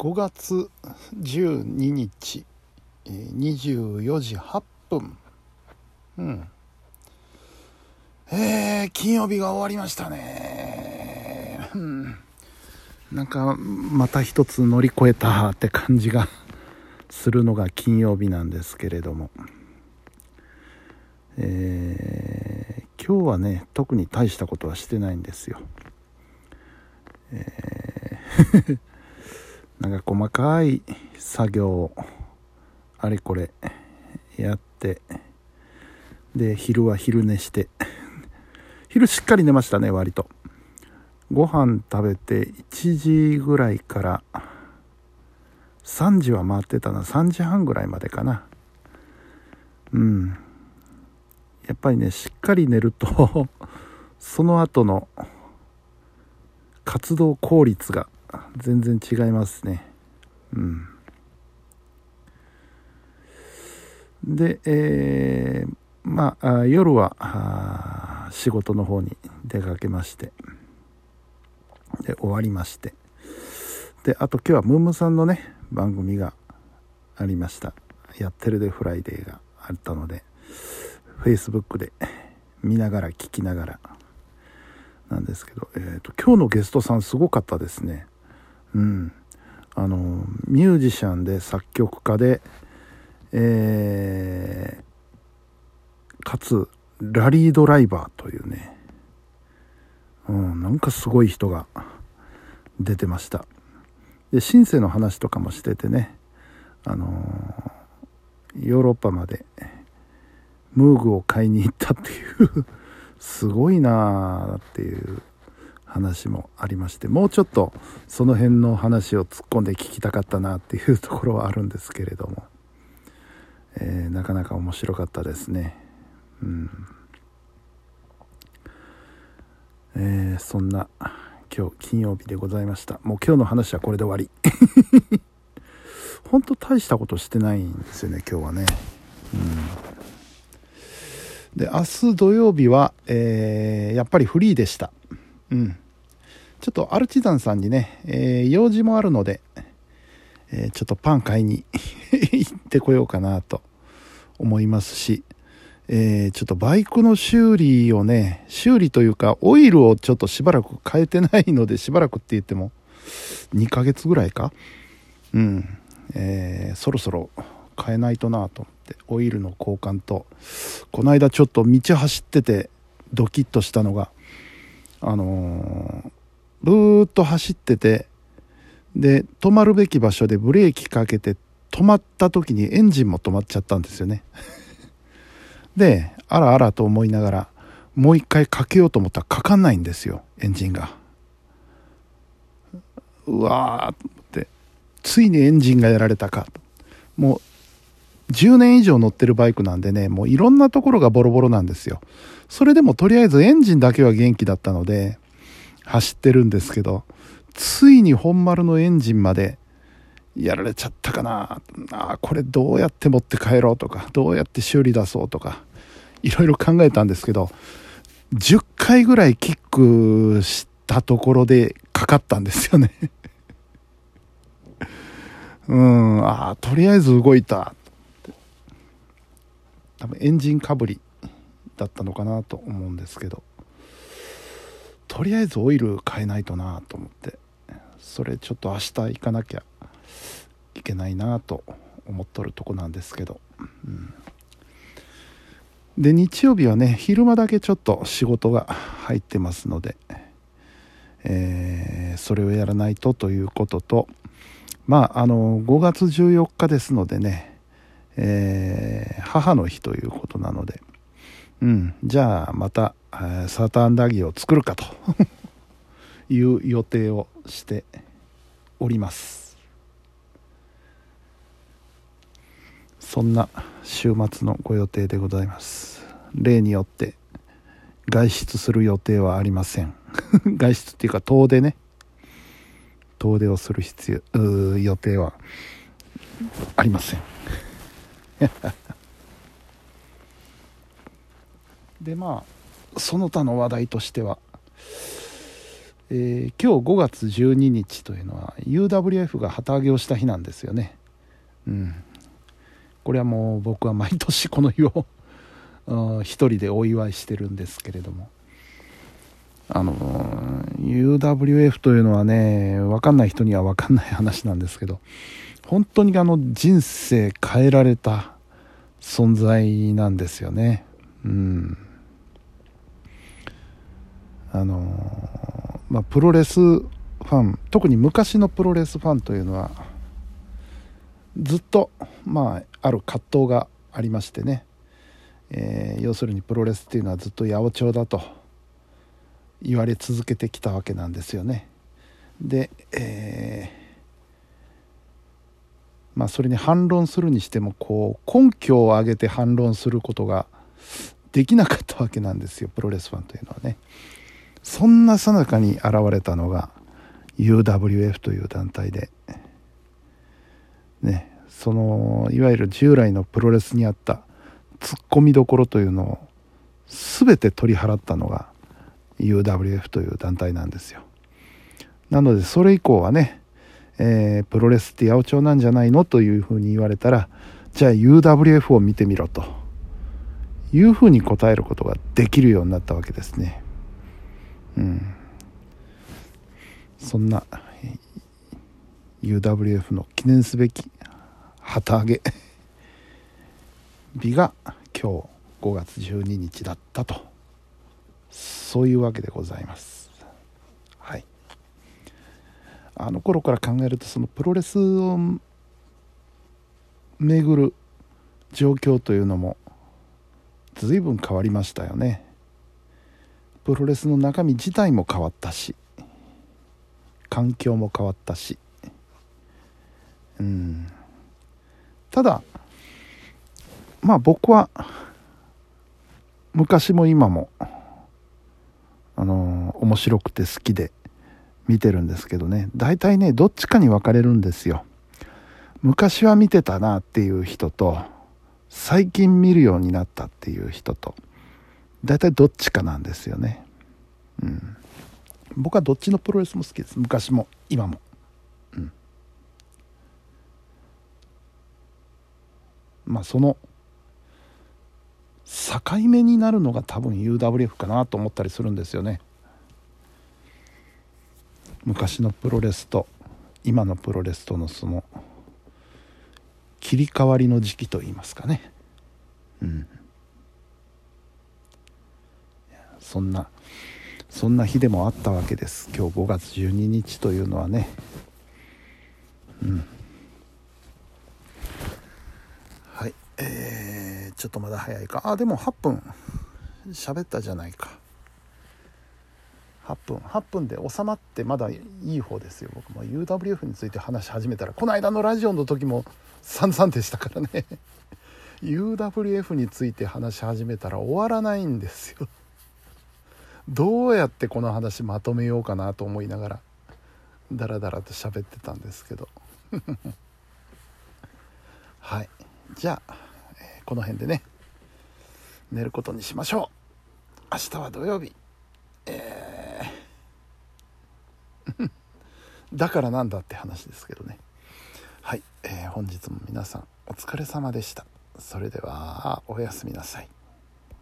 5月12日24時8分。うん。えー、金曜日が終わりましたね。うん。なんかまた一つ乗り越えたって感じがするのが金曜日なんですけれども。えー、今日はね特に大したことはしてないんですよ。えーなんか細かい作業をあれこれやってで昼は昼寝して昼しっかり寝ましたね割と。ご飯食べて1時ぐらいから3時は回ってたな。3時半ぐらいまでかな。うん。やっぱりねしっかり寝ると その後の活動効率が全然違いますね。うん。で、えー、まあ夜は仕事の方に出かけまして。で終わりまして。であと今日はムームさんのね番組がありました「やってるでフライデー」があったので。Facebook で見ながら聞きながらなんですけど、えーと、と今日のゲストさんすごかったですね。うん。あのミュージシャンで作曲家でえー、かつラリードライバーというね、うん、なんかすごい人が出てました。でシンセの話とかもしててねあのー、ヨーロッパまでムーグを買いに行ったっていう すごいなあっていう。話もありましてもうちょっとその辺の話を突っ込んで聞きたかったなっていうところはあるんですけれども、えー、なかなか面白かったですね。うん。えー、そんな今日金曜日でございました。もう今日の話はこれで終わり。本当大したことしてないんですよね今日はね。うん。で明日土曜日は、えー、やっぱりフリーでした。うん。ちょっとアルチザンさんにね、えー、用事もあるので、えー、ちょっとパン買いに 行ってこようかなと思いますし、えー、ちょっとバイクの修理をね、修理というか、オイルをちょっとしばらく変えてないので、しばらくって言っても、2ヶ月ぐらいか？うん。えー、そろそろ変えないとなと思って、オイルの交換と、この間ちょっと道走ってて、ドキッとしたのが、あのー、ブーッと走っててで止まるべき場所でブレーキかけて止まった時にエンジンも止まっちゃったんですよね。であらあらと思いながらもう一回かけようと思ったらかかんないんですよエンジンが。うわーってついにエンジンがやられたかもう10年以上乗ってるバイクなんでね、もういろんなところがボロボロなんですよ。それでもとりあえずエンジンだけは元気だったので、走ってるんですけど、ついに本丸のエンジンまでやられちゃったかな。あ、これどうやって持って帰ろうとか、どうやって修理出そうとか、いろいろ考えたんですけど、10回ぐらいキックしたところでかかったんですよね うん、ああ、とりあえず動いた。多分エンジンかぶりだったのかなと思うんですけどとりあえずオイル変えないとなと思ってそれちょっと明日行かなきゃいけないなと思っとるとこなんですけど、うん、で日曜日はね昼間だけちょっと仕事が入ってますので、えー、それをやらないとということとまああの5月14日ですのでねえー、母の日ということなので、うん、じゃあまた、サーターアンダギーを作るかと いう予定をしております。そんな週末のご予定でございます。例によって外出する予定はありません。外出っていうか遠出ね。遠出をする必要予定はありません。でまあその他の話題としてはえー、今日5月12日というのは UWF が旗揚げをした日なんですよね。うん。これはもう僕は毎年この日を 一人でお祝いしてるんですけれども。あの UWF というのはね分かんない人には分かんない話なんですけど本当にあの人生変えられた存在なんですよね。うん。あのまあプロレスファン特に昔のプロレスファンというのはずっとまあある葛藤がありましてね、えー、要するにプロレスっていうのはずっと八百長だと。言われ続けてきたわけなんですよね。で、えー、まあそれに反論するにしてもこう根拠を挙げて反論することができなかったわけなんですよプロレスファンというのはね。そんなさなかに現れたのが UWF という団体でねそのいわゆる従来のプロレスにあったツッコミどころというのを全て取り払ったのが UWF という団体なんですよ。なのでそれ以降はね、えー、プロレスって八百長なんじゃないのというふうに言われたらじゃあ UWF を見てみろと。いうふうに答えることができるようになったわけですね。うん。そんな UWF の記念すべき旗揚げ日が今日5月12日だったと。そういうわけでございます。はい。あの頃から考えるとそのプロレスを巡る状況というのも随分変わりましたよね。プロレスの中身自体も変わったし環境も変わったし。うん。ただまあ僕は昔も今もあの面白くて好きで見てるんですけどね。大体ねどっちかに分かれるんですよ。昔は見てたなっていう人と最近見るようになったっていう人と大体どっちかなんですよね。うん。僕はどっちのプロレスも好きです。昔も今も。うん。まあその境目になるのが多分 UWF かなと思ったりするんですよね。昔のプロレスと今のプロレスとのその切り替わりの時期といいますかね。うん。そんなそんな日でもあったわけです。今日5月12日というのはね。うん。はいえー、ちょっとまだ早いか。あでも8分。喋ったじゃないか。8分。8分で収まってまだいい方ですよ。僕も。UWF について話し始めたらこの間のラジオの時も散々でしたからね。UWF について話し始めたら終わらないんですよ。どうやってこの話まとめようかなと思いながらダラダラと喋ってたんですけど。はい。じゃあ、この辺でね寝ることにしましょう。明日は土曜日。えー。だからなんだって話ですけどね。はい、えー、本日も皆さんお疲れ様でした。それではおやすみなさい。